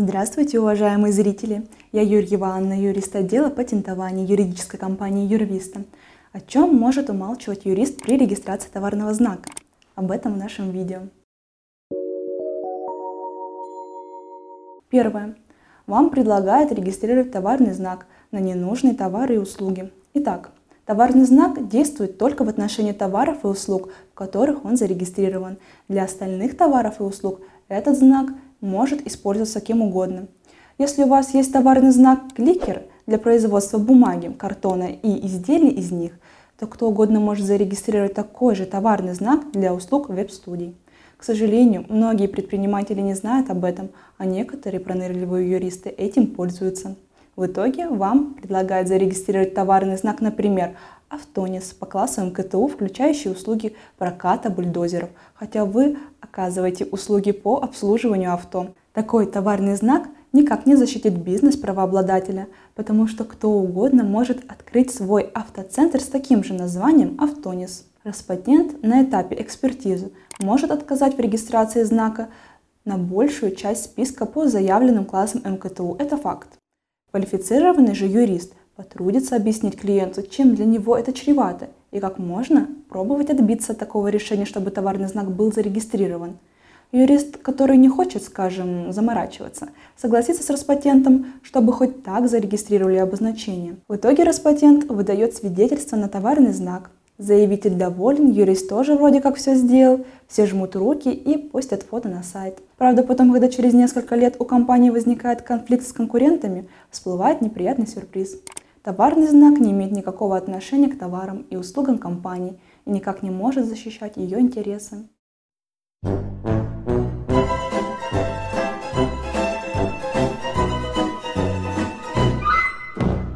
Здравствуйте, уважаемые зрители! Я Юрьева Анна, юрист отдела патентования юридической компании Юрвиста. О чем может умалчивать юрист при регистрации товарного знака? Об этом в нашем видео. Первое. Вам предлагают регистрировать товарный знак на ненужные товары и услуги. Итак, Товарный знак действует только в отношении товаров и услуг, в которых он зарегистрирован. Для остальных товаров и услуг этот знак может использоваться кем угодно. Если у вас есть товарный знак кликер для производства бумаги, картона и изделий из них, то кто угодно может зарегистрировать такой же товарный знак для услуг веб-студий. К сожалению, многие предприниматели не знают об этом, а некоторые пронырливые юристы этим пользуются. В итоге вам предлагают зарегистрировать товарный знак, например, Автонис по классу МКТУ, включающий услуги проката бульдозеров, хотя вы оказываете услуги по обслуживанию авто. Такой товарный знак никак не защитит бизнес правообладателя, потому что кто угодно может открыть свой автоцентр с таким же названием Автонис. Распатент на этапе экспертизы может отказать в регистрации знака на большую часть списка по заявленным классам МКТУ. Это факт. Квалифицированный же юрист потрудится объяснить клиенту, чем для него это чревато и как можно пробовать отбиться от такого решения, чтобы товарный знак был зарегистрирован. Юрист, который не хочет, скажем, заморачиваться, согласится с Роспатентом, чтобы хоть так зарегистрировали обозначение. В итоге Роспатент выдает свидетельство на товарный знак, Заявитель доволен, юрист тоже вроде как все сделал, все жмут руки и постят фото на сайт. Правда, потом, когда через несколько лет у компании возникает конфликт с конкурентами, всплывает неприятный сюрприз. Товарный знак не имеет никакого отношения к товарам и услугам компании и никак не может защищать ее интересы.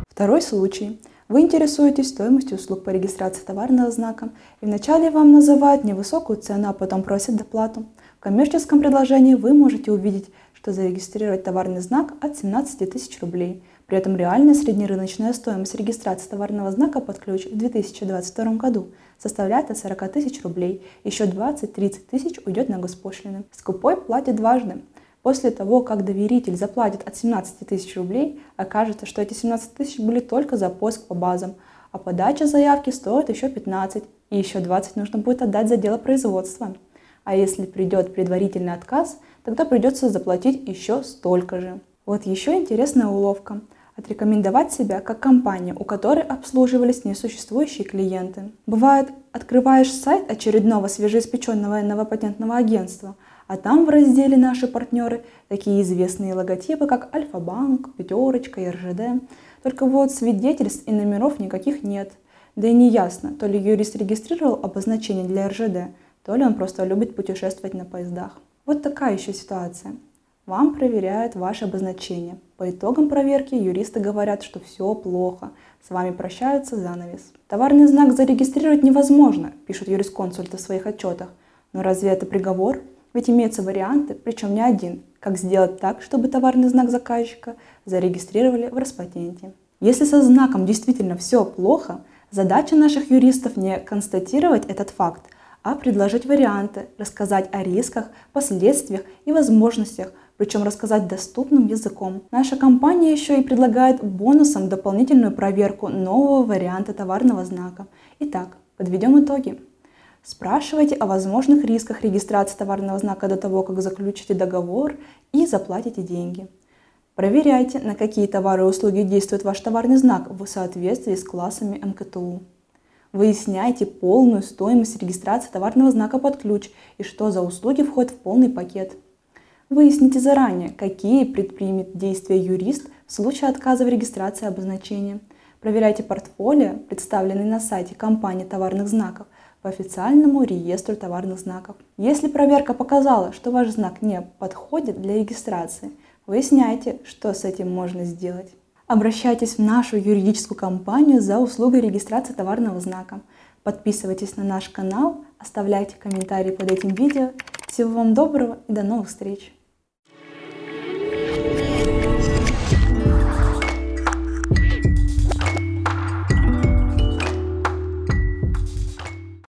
Второй случай – вы интересуетесь стоимостью услуг по регистрации товарного знака, и вначале вам называют невысокую цену, а потом просят доплату. В коммерческом предложении вы можете увидеть, что зарегистрировать товарный знак от 17 тысяч рублей. При этом реальная среднерыночная стоимость регистрации товарного знака под ключ в 2022 году составляет от 40 тысяч рублей. Еще 20-30 тысяч уйдет на госпошлины. Скупой платит дважды. После того, как доверитель заплатит от 17 тысяч рублей, окажется, что эти 17 тысяч были только за поиск по базам, а подача заявки стоит еще 15, и еще 20 нужно будет отдать за дело производства. А если придет предварительный отказ, тогда придется заплатить еще столько же. Вот еще интересная уловка. Отрекомендовать себя как компания, у которой обслуживались несуществующие клиенты. Бывает, открываешь сайт очередного свежеиспеченного новопатентного агентства – а там в разделе «Наши партнеры» такие известные логотипы, как Альфа-банк, Пятерочка, РЖД. Только вот свидетельств и номеров никаких нет. Да и не ясно, то ли юрист регистрировал обозначение для РЖД, то ли он просто любит путешествовать на поездах. Вот такая еще ситуация. Вам проверяют ваше обозначение. По итогам проверки юристы говорят, что все плохо. С вами прощаются занавес. Товарный знак зарегистрировать невозможно, пишут юрисконсульты в своих отчетах. Но разве это приговор? Ведь имеются варианты, причем не один, как сделать так, чтобы товарный знак заказчика зарегистрировали в Роспатенте. Если со знаком действительно все плохо, задача наших юристов не констатировать этот факт, а предложить варианты, рассказать о рисках, последствиях и возможностях, причем рассказать доступным языком. Наша компания еще и предлагает бонусом дополнительную проверку нового варианта товарного знака. Итак, подведем итоги. Спрашивайте о возможных рисках регистрации товарного знака до того, как заключите договор и заплатите деньги. Проверяйте, на какие товары и услуги действует ваш товарный знак в соответствии с классами МКТУ. Выясняйте полную стоимость регистрации товарного знака под ключ и что за услуги входят в полный пакет. Выясните заранее, какие предпримет действия юрист в случае отказа в регистрации обозначения. Проверяйте портфолио, представленный на сайте компании товарных знаков – по официальному реестру товарных знаков. Если проверка показала, что ваш знак не подходит для регистрации, выясняйте, что с этим можно сделать. Обращайтесь в нашу юридическую компанию за услугой регистрации товарного знака. Подписывайтесь на наш канал, оставляйте комментарии под этим видео. Всего вам доброго и до новых встреч!